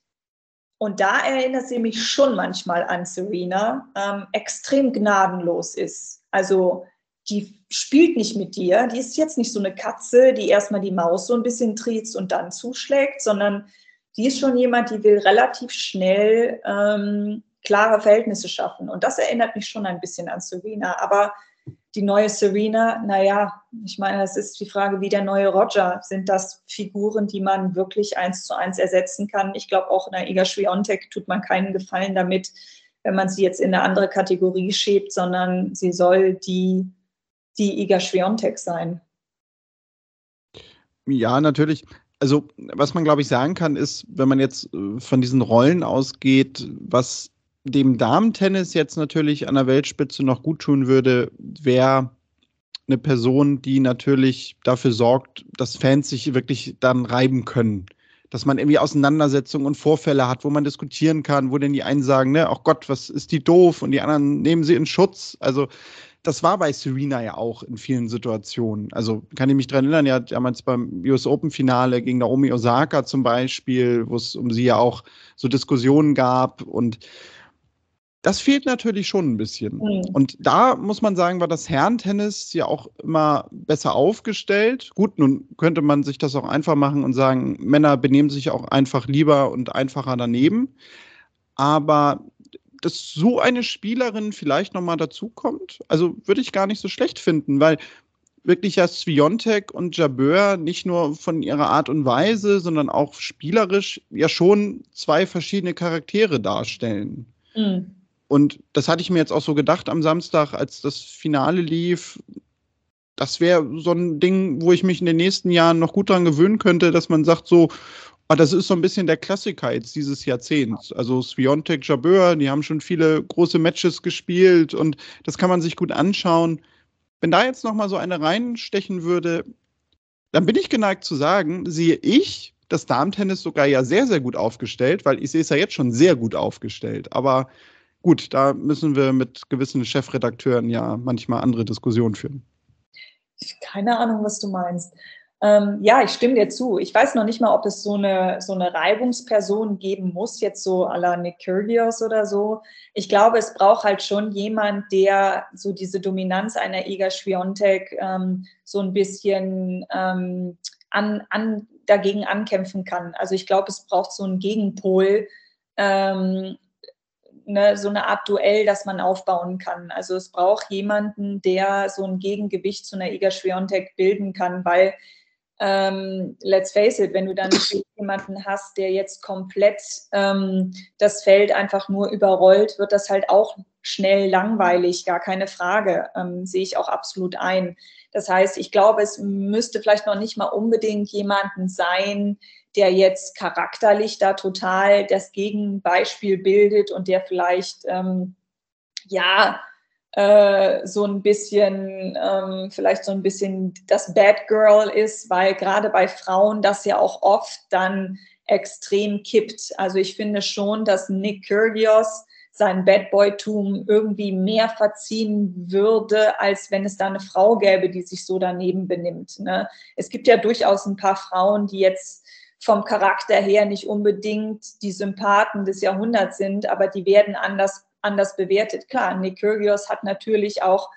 und da erinnert sie mich schon manchmal an Serena, ähm, extrem gnadenlos ist. Also die spielt nicht mit dir. Die ist jetzt nicht so eine Katze, die erstmal die Maus so ein bisschen triezt und dann zuschlägt, sondern die ist schon jemand, die will relativ schnell ähm, klare Verhältnisse schaffen. Und das erinnert mich schon ein bisschen an Serena. Aber die neue Serena, naja, ich meine, das ist die Frage, wie der neue Roger. Sind das Figuren, die man wirklich eins zu eins ersetzen kann? Ich glaube, auch in der Iga Swiatek tut man keinen Gefallen damit, wenn man sie jetzt in eine andere Kategorie schiebt, sondern sie soll die die Iga Schwiontek sein. Ja, natürlich. Also, was man, glaube ich, sagen kann, ist, wenn man jetzt äh, von diesen Rollen ausgeht, was dem Damentennis jetzt natürlich an der Weltspitze noch gut tun würde, wäre eine Person, die natürlich dafür sorgt, dass Fans sich wirklich dann reiben können. Dass man irgendwie Auseinandersetzungen und Vorfälle hat, wo man diskutieren kann, wo denn die einen sagen, ne, ach Gott, was ist die doof und die anderen nehmen sie in Schutz. Also das war bei Serena ja auch in vielen Situationen. Also kann ich mich daran erinnern, ja damals beim US Open Finale gegen Naomi Osaka zum Beispiel, wo es um sie ja auch so Diskussionen gab und Das fehlt natürlich schon ein bisschen. Mhm. Und da muss man sagen, war das Herrentennis ja auch immer besser aufgestellt. Gut, nun könnte man sich das auch einfach machen und sagen, Männer benehmen sich auch einfach lieber und einfacher daneben. Aber dass so eine Spielerin vielleicht nochmal dazukommt, also würde ich gar nicht so schlecht finden, weil wirklich ja Sviontek und Jabeur nicht nur von ihrer Art und Weise, sondern auch spielerisch ja schon zwei verschiedene Charaktere darstellen. Mhm. Und das hatte ich mir jetzt auch so gedacht am Samstag, als das Finale lief. Das wäre so ein Ding, wo ich mich in den nächsten Jahren noch gut dran gewöhnen könnte, dass man sagt so, ah, das ist so ein bisschen der Klassiker jetzt dieses Jahrzehnts. Also Sviontek, Jabeur, die haben schon viele große Matches gespielt und das kann man sich gut anschauen. Wenn da jetzt noch mal so eine reinstechen würde, dann bin ich geneigt zu sagen, sehe ich das Darmtennis sogar ja sehr, sehr gut aufgestellt, weil ich sehe es ja jetzt schon sehr gut aufgestellt. Aber gut, da müssen wir mit gewissen Chefredakteuren ja manchmal andere Diskussionen führen. Keine Ahnung, was du meinst. Ähm, ja, ich stimme dir zu. Ich weiß noch nicht mal, ob es so eine, so eine Reibungsperson geben muss, jetzt so à la Nick Kyrgios oder so. Ich glaube, es braucht halt schon jemand, der so diese Dominanz einer Iga Schwiontek ähm, so ein bisschen ähm, an, an, dagegen ankämpfen kann. Also ich glaube, es braucht so einen Gegenpol, ähm, ne, so eine Art Duell, das man aufbauen kann. Also es braucht jemanden, der so ein Gegengewicht zu einer Iga Schwiontek bilden kann, weil ähm, let's face it, wenn du dann jemanden hast, der jetzt komplett ähm, das Feld einfach nur überrollt, wird das halt auch schnell langweilig, gar keine Frage, ähm, sehe ich auch absolut ein. Das heißt, ich glaube, es müsste vielleicht noch nicht mal unbedingt jemanden sein, der jetzt charakterlich da total das Gegenbeispiel bildet und der vielleicht, ähm, ja, äh, so ein bisschen, ähm, vielleicht so ein bisschen das Bad Girl ist, weil gerade bei Frauen das ja auch oft dann extrem kippt. Also ich finde schon, dass Nick Kyrgios sein Bad Boy-Tum irgendwie mehr verziehen würde, als wenn es da eine Frau gäbe, die sich so daneben benimmt. Ne? Es gibt ja durchaus ein paar Frauen, die jetzt vom Charakter her nicht unbedingt die Sympathen des Jahrhunderts sind, aber die werden anders, anders bewertet. Klar, Nick Kyrgios hat natürlich auch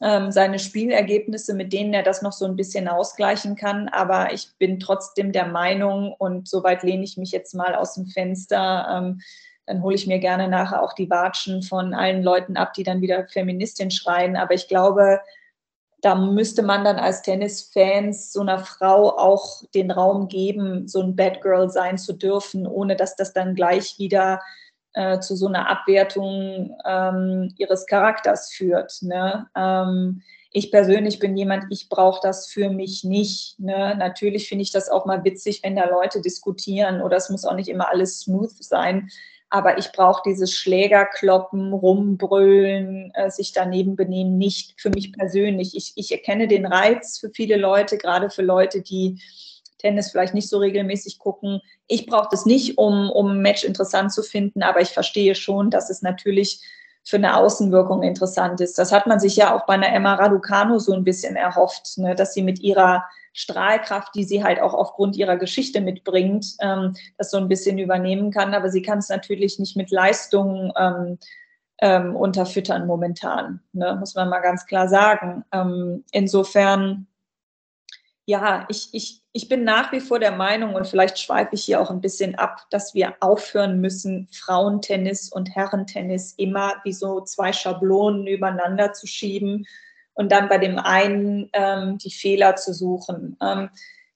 ähm, seine Spielergebnisse, mit denen er das noch so ein bisschen ausgleichen kann, aber ich bin trotzdem der Meinung, und soweit lehne ich mich jetzt mal aus dem Fenster, ähm, dann hole ich mir gerne nachher auch die Watschen von allen Leuten ab, die dann wieder Feministin schreien. Aber ich glaube, da müsste man dann als Tennisfans so einer Frau auch den Raum geben, so ein Bad Girl sein zu dürfen, ohne dass das dann gleich wieder äh, zu so einer Abwertung ähm, ihres Charakters führt. Ne? Ähm, ich persönlich bin jemand, ich brauche das für mich nicht. Ne? Natürlich finde ich das auch mal witzig, wenn da Leute diskutieren oder es muss auch nicht immer alles smooth sein aber ich brauche dieses Schlägerkloppen, rumbrüllen, äh, sich daneben benehmen nicht für mich persönlich. Ich, ich erkenne den Reiz für viele Leute, gerade für Leute, die Tennis vielleicht nicht so regelmäßig gucken. Ich brauche das nicht, um, um ein Match interessant zu finden, aber ich verstehe schon, dass es natürlich für eine Außenwirkung interessant ist. Das hat man sich ja auch bei einer Emma Raducano so ein bisschen erhofft, ne, dass sie mit ihrer Strahlkraft, die sie halt auch aufgrund ihrer Geschichte mitbringt, ähm, das so ein bisschen übernehmen kann. Aber sie kann es natürlich nicht mit Leistungen ähm, ähm, unterfüttern momentan, ne? muss man mal ganz klar sagen. Ähm, insofern, ja, ich, ich, ich bin nach wie vor der Meinung, und vielleicht schweife ich hier auch ein bisschen ab, dass wir aufhören müssen, Frauentennis und Herrentennis immer wie so zwei Schablonen übereinander zu schieben und dann bei dem einen ähm, die Fehler zu suchen. Ähm,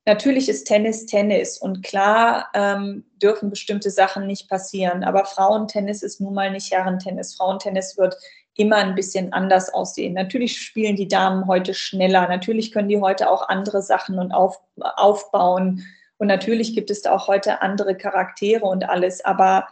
natürlich ist Tennis Tennis und klar ähm, dürfen bestimmte Sachen nicht passieren, aber Frauentennis ist nun mal nicht Herrentennis. Frauentennis wird immer ein bisschen anders aussehen. Natürlich spielen die Damen heute schneller, natürlich können die heute auch andere Sachen und auf, aufbauen und natürlich gibt es da auch heute andere Charaktere und alles, aber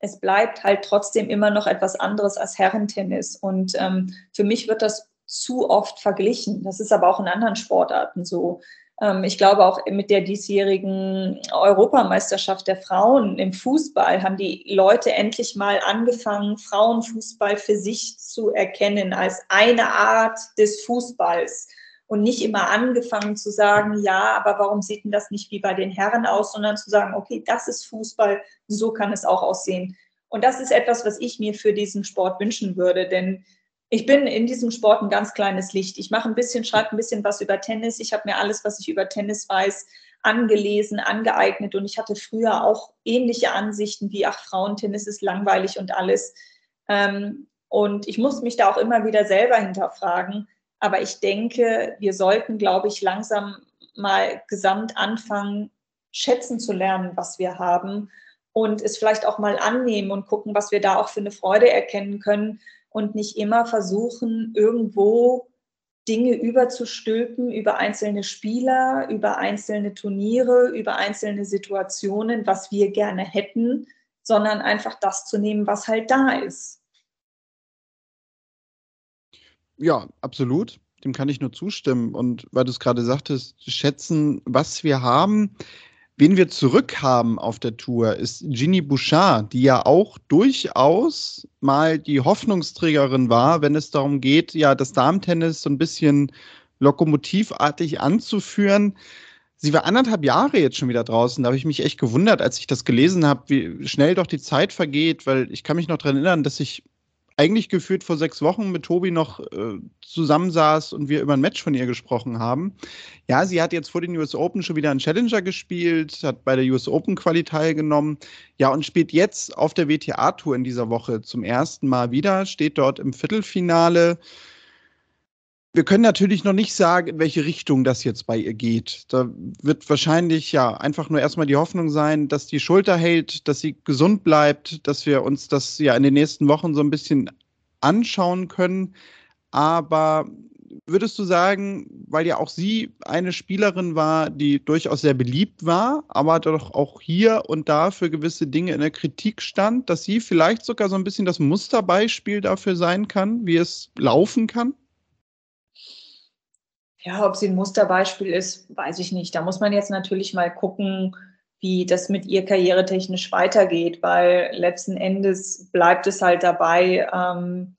es bleibt halt trotzdem immer noch etwas anderes als Herrentennis. Und ähm, für mich wird das zu oft verglichen. Das ist aber auch in anderen Sportarten so. Ähm, ich glaube auch mit der diesjährigen Europameisterschaft der Frauen im Fußball haben die Leute endlich mal angefangen, Frauenfußball für sich zu erkennen als eine Art des Fußballs und nicht immer angefangen zu sagen, ja, aber warum sieht denn das nicht wie bei den Herren aus, sondern zu sagen, okay, das ist Fußball, so kann es auch aussehen. Und das ist etwas, was ich mir für diesen Sport wünschen würde, denn ich bin in diesem Sport ein ganz kleines Licht. Ich mache ein bisschen, schreibe ein bisschen was über Tennis. Ich habe mir alles, was ich über Tennis weiß, angelesen, angeeignet und ich hatte früher auch ähnliche Ansichten wie, ach, Frauentennis ist langweilig und alles. Ähm, und ich muss mich da auch immer wieder selber hinterfragen. Aber ich denke, wir sollten, glaube ich, langsam mal gesamt anfangen, schätzen zu lernen, was wir haben und es vielleicht auch mal annehmen und gucken, was wir da auch für eine Freude erkennen können und nicht immer versuchen, irgendwo Dinge überzustülpen über einzelne Spieler, über einzelne Turniere, über einzelne Situationen, was wir gerne hätten, sondern einfach das zu nehmen, was halt da ist. Ja, absolut. Dem kann ich nur zustimmen. Und weil du es gerade sagtest, schätzen, was wir haben. Wen wir zurückhaben auf der Tour ist Ginny Bouchard, die ja auch durchaus mal die Hoffnungsträgerin war, wenn es darum geht, ja, das Darmtennis so ein bisschen lokomotivartig anzuführen. Sie war anderthalb Jahre jetzt schon wieder draußen. Da habe ich mich echt gewundert, als ich das gelesen habe, wie schnell doch die Zeit vergeht, weil ich kann mich noch daran erinnern, dass ich eigentlich geführt vor sechs Wochen mit Tobi noch äh, zusammensaß und wir über ein Match von ihr gesprochen haben. Ja, sie hat jetzt vor den US Open schon wieder einen Challenger gespielt, hat bei der US Open Quali teilgenommen. Ja, und spielt jetzt auf der WTA-Tour in dieser Woche zum ersten Mal wieder, steht dort im Viertelfinale wir können natürlich noch nicht sagen, in welche Richtung das jetzt bei ihr geht. Da wird wahrscheinlich ja einfach nur erstmal die Hoffnung sein, dass die Schulter hält, dass sie gesund bleibt, dass wir uns das ja in den nächsten Wochen so ein bisschen anschauen können. Aber würdest du sagen, weil ja auch sie eine Spielerin war, die durchaus sehr beliebt war, aber doch auch hier und da für gewisse Dinge in der Kritik stand, dass sie vielleicht sogar so ein bisschen das Musterbeispiel dafür sein kann, wie es laufen kann? Ja, ob sie ein Musterbeispiel ist, weiß ich nicht. Da muss man jetzt natürlich mal gucken, wie das mit ihr karrieretechnisch weitergeht, weil letzten Endes bleibt es halt dabei, ähm,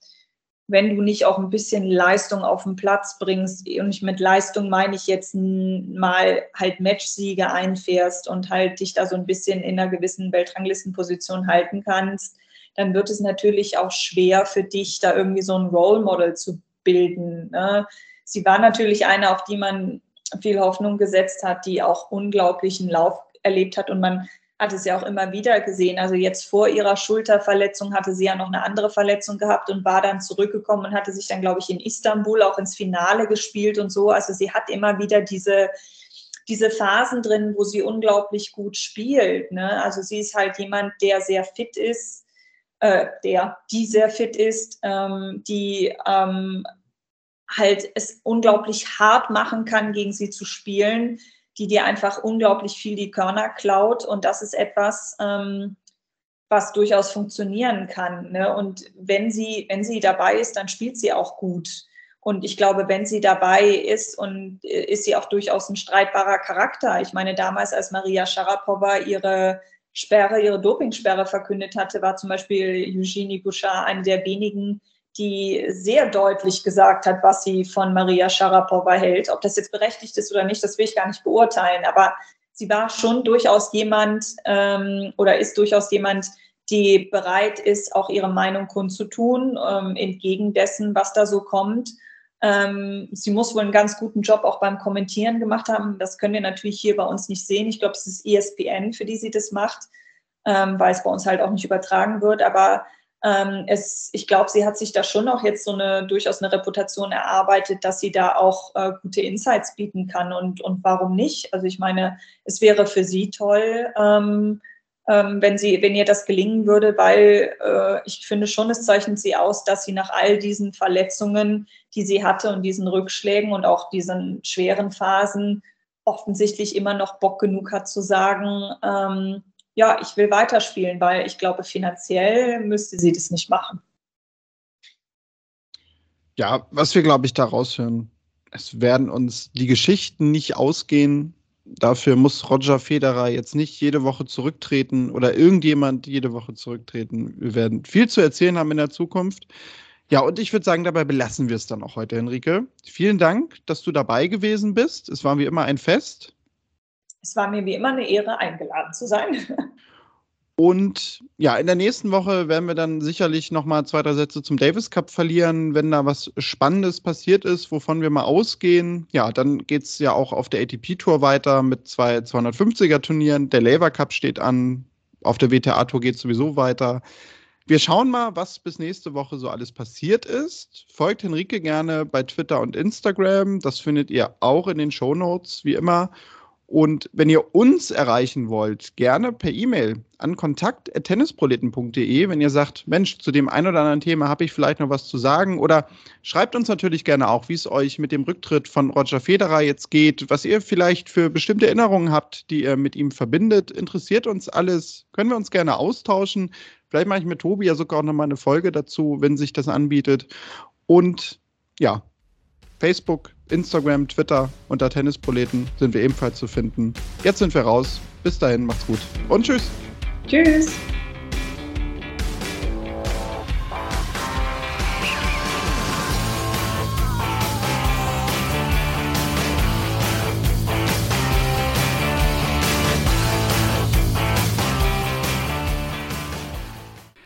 wenn du nicht auch ein bisschen Leistung auf den Platz bringst, und ich mit Leistung meine ich jetzt mal halt Matchsiege einfährst und halt dich da so ein bisschen in einer gewissen Weltranglistenposition halten kannst, dann wird es natürlich auch schwer für dich, da irgendwie so ein Role Model zu bilden. Ne? Sie war natürlich eine, auf die man viel Hoffnung gesetzt hat, die auch unglaublichen Lauf erlebt hat und man hat es ja auch immer wieder gesehen. Also jetzt vor ihrer Schulterverletzung hatte sie ja noch eine andere Verletzung gehabt und war dann zurückgekommen und hatte sich dann, glaube ich, in Istanbul auch ins Finale gespielt und so. Also sie hat immer wieder diese, diese Phasen drin, wo sie unglaublich gut spielt. Ne? Also sie ist halt jemand, der sehr fit ist, äh, der, die sehr fit ist, ähm, die ähm, halt es unglaublich hart machen kann, gegen sie zu spielen, die dir einfach unglaublich viel die Körner klaut. Und das ist etwas, ähm, was durchaus funktionieren kann. Ne? Und wenn sie, wenn sie dabei ist, dann spielt sie auch gut. Und ich glaube, wenn sie dabei ist und äh, ist sie auch durchaus ein streitbarer Charakter. Ich meine, damals, als Maria Sharapova ihre Sperre, ihre Dopingsperre verkündet hatte, war zum Beispiel Eugenie Bouchard eine der wenigen, die sehr deutlich gesagt hat, was sie von Maria Sharapova hält. Ob das jetzt berechtigt ist oder nicht, das will ich gar nicht beurteilen. Aber sie war schon durchaus jemand ähm, oder ist durchaus jemand, die bereit ist, auch ihre Meinung kundzutun, ähm, entgegen dessen, was da so kommt. Ähm, sie muss wohl einen ganz guten Job auch beim Kommentieren gemacht haben. Das können wir natürlich hier bei uns nicht sehen. Ich glaube, es ist ESPN, für die sie das macht, ähm, weil es bei uns halt auch nicht übertragen wird. Aber ähm, es, ich glaube, sie hat sich da schon auch jetzt so eine durchaus eine Reputation erarbeitet, dass sie da auch äh, gute Insights bieten kann und, und warum nicht? Also ich meine, es wäre für sie toll, ähm, ähm, wenn sie, wenn ihr das gelingen würde, weil äh, ich finde schon, es zeichnet sie aus, dass sie nach all diesen Verletzungen, die sie hatte und diesen Rückschlägen und auch diesen schweren Phasen offensichtlich immer noch Bock genug hat zu sagen, ähm, ja, ich will weiterspielen, weil ich glaube, finanziell müsste sie das nicht machen. Ja, was wir, glaube ich, da raushören, es werden uns die Geschichten nicht ausgehen. Dafür muss Roger Federer jetzt nicht jede Woche zurücktreten oder irgendjemand jede Woche zurücktreten. Wir werden viel zu erzählen haben in der Zukunft. Ja, und ich würde sagen, dabei belassen wir es dann auch heute, Henrike. Vielen Dank, dass du dabei gewesen bist. Es war wie immer ein Fest. Es war mir wie immer eine Ehre, eingeladen zu sein. Und ja, in der nächsten Woche werden wir dann sicherlich nochmal zwei, drei Sätze zum Davis Cup verlieren, wenn da was Spannendes passiert ist, wovon wir mal ausgehen. Ja, dann geht es ja auch auf der ATP-Tour weiter mit zwei 250er-Turnieren. Der Lever Cup steht an. Auf der WTA-Tour geht es sowieso weiter. Wir schauen mal, was bis nächste Woche so alles passiert ist. Folgt Henrike gerne bei Twitter und Instagram. Das findet ihr auch in den Show Notes, wie immer. Und wenn ihr uns erreichen wollt, gerne per E-Mail an kontakt.tennisproleten.de, wenn ihr sagt, Mensch, zu dem ein oder anderen Thema habe ich vielleicht noch was zu sagen. Oder schreibt uns natürlich gerne auch, wie es euch mit dem Rücktritt von Roger Federer jetzt geht, was ihr vielleicht für bestimmte Erinnerungen habt, die ihr mit ihm verbindet. Interessiert uns alles, können wir uns gerne austauschen. Vielleicht mache ich mit Tobi ja sogar auch nochmal eine Folge dazu, wenn sich das anbietet. Und ja, Facebook, Instagram, Twitter unter Tennisproleten sind wir ebenfalls zu finden. Jetzt sind wir raus. Bis dahin, macht's gut und tschüss. Tschüss.